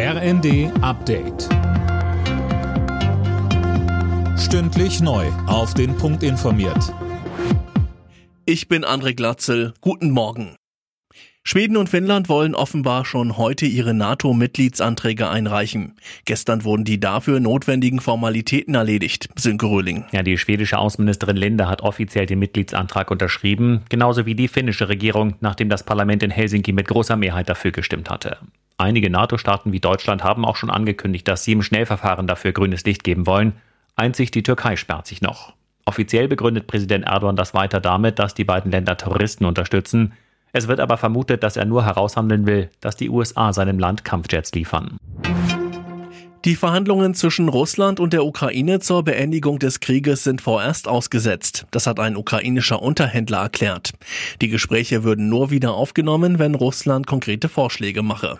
RND Update. Stündlich neu. Auf den Punkt informiert. Ich bin André Glatzel. Guten Morgen. Schweden und Finnland wollen offenbar schon heute ihre NATO-Mitgliedsanträge einreichen. Gestern wurden die dafür notwendigen Formalitäten erledigt. Sönke Röhling. Ja, die schwedische Außenministerin Linde hat offiziell den Mitgliedsantrag unterschrieben, genauso wie die finnische Regierung, nachdem das Parlament in Helsinki mit großer Mehrheit dafür gestimmt hatte. Einige NATO-Staaten wie Deutschland haben auch schon angekündigt, dass sie im Schnellverfahren dafür grünes Licht geben wollen. Einzig die Türkei sperrt sich noch. Offiziell begründet Präsident Erdogan das weiter damit, dass die beiden Länder Terroristen unterstützen. Es wird aber vermutet, dass er nur heraushandeln will, dass die USA seinem Land Kampfjets liefern. Die Verhandlungen zwischen Russland und der Ukraine zur Beendigung des Krieges sind vorerst ausgesetzt. Das hat ein ukrainischer Unterhändler erklärt. Die Gespräche würden nur wieder aufgenommen, wenn Russland konkrete Vorschläge mache.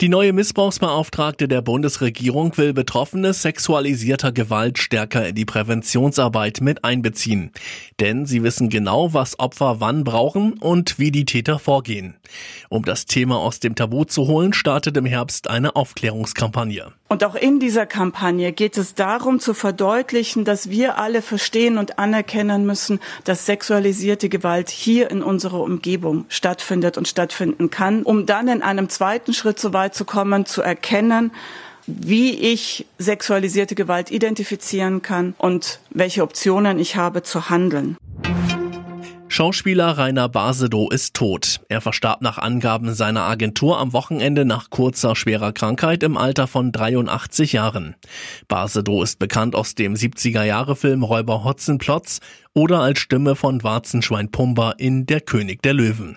Die neue Missbrauchsbeauftragte der Bundesregierung will Betroffene sexualisierter Gewalt stärker in die Präventionsarbeit mit einbeziehen. Denn sie wissen genau, was Opfer wann brauchen und wie die Täter vorgehen. Um das Thema aus dem Tabu zu holen, startet im Herbst eine Aufklärungskampagne. Und auch in dieser Kampagne geht es darum zu verdeutlichen, dass wir alle verstehen und anerkennen müssen, dass sexualisierte Gewalt hier in unserer Umgebung stattfindet und stattfinden kann, um dann in einem zweiten Schritt so weit zu kommen, zu erkennen, wie ich sexualisierte Gewalt identifizieren kann und welche Optionen ich habe zu handeln. Schauspieler Rainer Basedow ist tot. Er verstarb nach Angaben seiner Agentur am Wochenende nach kurzer schwerer Krankheit im Alter von 83 Jahren. Basedow ist bekannt aus dem 70er-Jahre-Film Räuber Hotzenplotz oder als Stimme von Warzenschwein Pumba in Der König der Löwen.